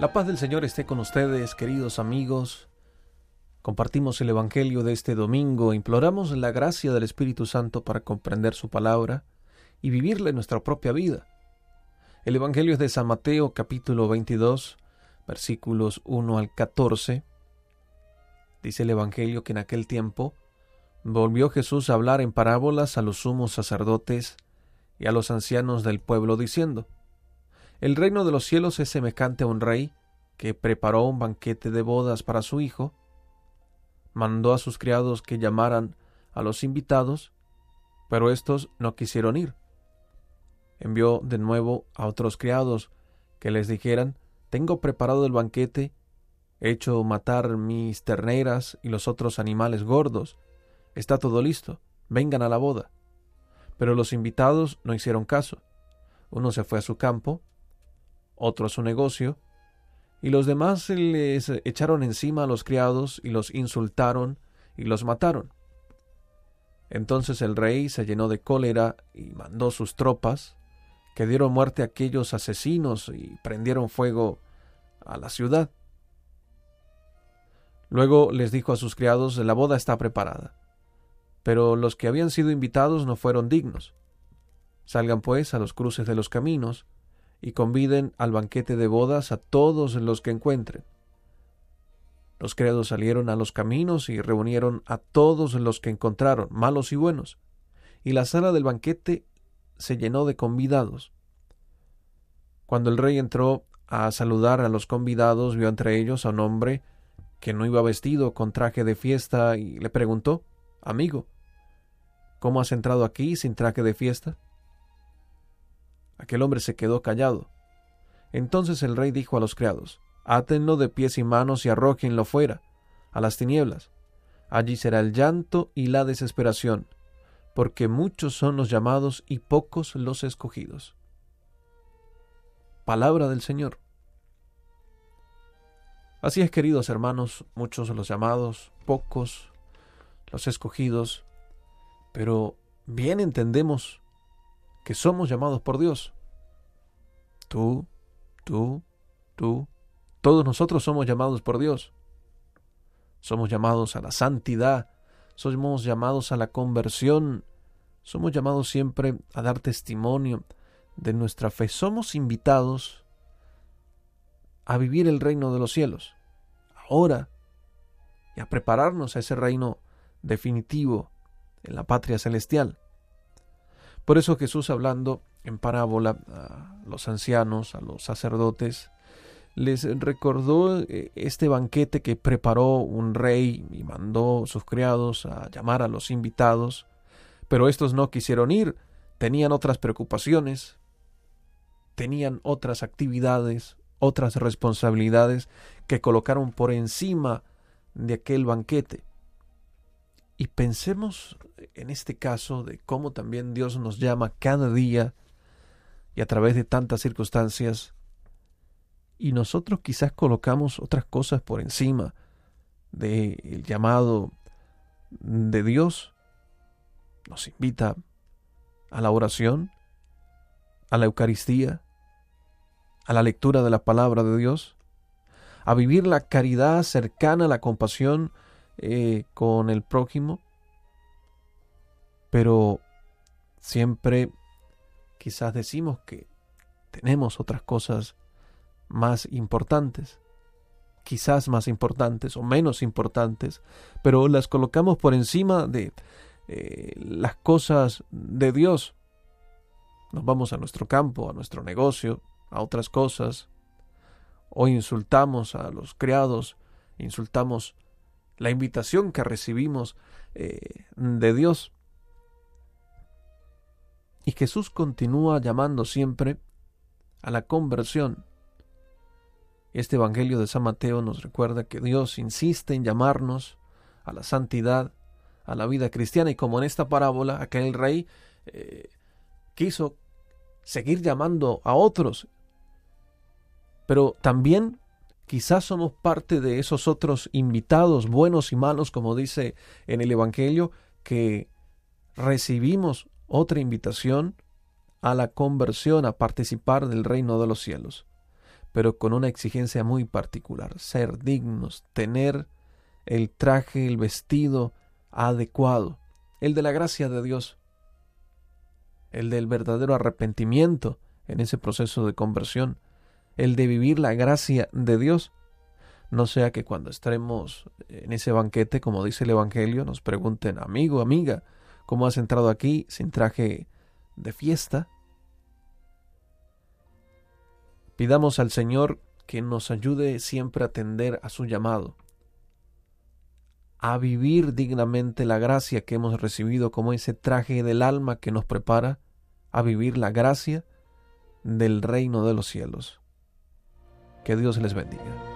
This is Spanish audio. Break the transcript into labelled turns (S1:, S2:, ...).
S1: La paz del Señor esté con ustedes, queridos amigos. Compartimos el Evangelio de este domingo, imploramos la gracia del Espíritu Santo para comprender su palabra y vivirla en nuestra propia vida. El Evangelio es de San Mateo capítulo 22, versículos 1 al 14. Dice el Evangelio que en aquel tiempo volvió Jesús a hablar en parábolas a los sumos sacerdotes y a los ancianos del pueblo, diciendo, El reino de los cielos es semejante a un rey que preparó un banquete de bodas para su hijo, mandó a sus criados que llamaran a los invitados, pero éstos no quisieron ir. Envió de nuevo a otros criados que les dijeran, Tengo preparado el banquete, he hecho matar mis terneras y los otros animales gordos, está todo listo, vengan a la boda. Pero los invitados no hicieron caso. Uno se fue a su campo, otro a su negocio, y los demás les echaron encima a los criados y los insultaron y los mataron. Entonces el rey se llenó de cólera y mandó sus tropas, que dieron muerte a aquellos asesinos y prendieron fuego a la ciudad. Luego les dijo a sus criados, la boda está preparada, pero los que habían sido invitados no fueron dignos. Salgan pues a los cruces de los caminos, y conviden al banquete de bodas a todos los que encuentren. Los criados salieron a los caminos y reunieron a todos los que encontraron, malos y buenos, y la sala del banquete se llenó de convidados. Cuando el rey entró a saludar a los convidados, vio entre ellos a un hombre que no iba vestido con traje de fiesta y le preguntó, Amigo, ¿cómo has entrado aquí sin traje de fiesta? Aquel hombre se quedó callado. Entonces el rey dijo a los criados, Átenlo de pies y manos y arrójenlo fuera, a las tinieblas. Allí será el llanto y la desesperación, porque muchos son los llamados y pocos los escogidos. Palabra del Señor. Así es, queridos hermanos, muchos los llamados, pocos los escogidos, pero bien entendemos que somos llamados por Dios. Tú, tú, tú, todos nosotros somos llamados por Dios. Somos llamados a la santidad, somos llamados a la conversión, somos llamados siempre a dar testimonio de nuestra fe. Somos invitados a vivir el reino de los cielos, ahora, y a prepararnos a ese reino definitivo en la patria celestial. Por eso Jesús hablando en parábola a los ancianos, a los sacerdotes, les recordó eh, este banquete que preparó un rey y mandó sus criados a llamar a los invitados, pero estos no quisieron ir, tenían otras preocupaciones, tenían otras actividades, otras responsabilidades que colocaron por encima de aquel banquete. Y pensemos en este caso de cómo también Dios nos llama cada día y a través de tantas circunstancias y nosotros quizás colocamos otras cosas por encima del llamado de Dios. Nos invita a la oración, a la Eucaristía, a la lectura de la palabra de Dios, a vivir la caridad cercana, la compasión eh, con el prójimo, pero siempre quizás decimos que tenemos otras cosas más importantes, quizás más importantes o menos importantes, pero las colocamos por encima de eh, las cosas de Dios. Nos vamos a nuestro campo, a nuestro negocio, a otras cosas, o insultamos a los criados, insultamos la invitación que recibimos eh, de Dios. Y Jesús continúa llamando siempre a la conversión. Este Evangelio de San Mateo nos recuerda que Dios insiste en llamarnos a la santidad, a la vida cristiana, y como en esta parábola, aquel rey eh, quiso seguir llamando a otros, pero también Quizás somos parte de esos otros invitados, buenos y malos, como dice en el Evangelio, que recibimos otra invitación a la conversión, a participar del reino de los cielos. pero con una exigencia muy particular, ser dignos, tener el traje, el vestido adecuado, el de la gracia de Dios, el del verdadero arrepentimiento en ese proceso de conversión, el de vivir la gracia de Dios. No sea que cuando estemos en ese banquete, como dice el Evangelio, nos pregunten, amigo, amiga, ¿cómo has entrado aquí sin traje de fiesta? Pidamos al Señor que nos ayude siempre a atender a su llamado, a vivir dignamente la gracia que hemos recibido como ese traje del alma que nos prepara a vivir la gracia del reino de los cielos. Que Dios les bendiga.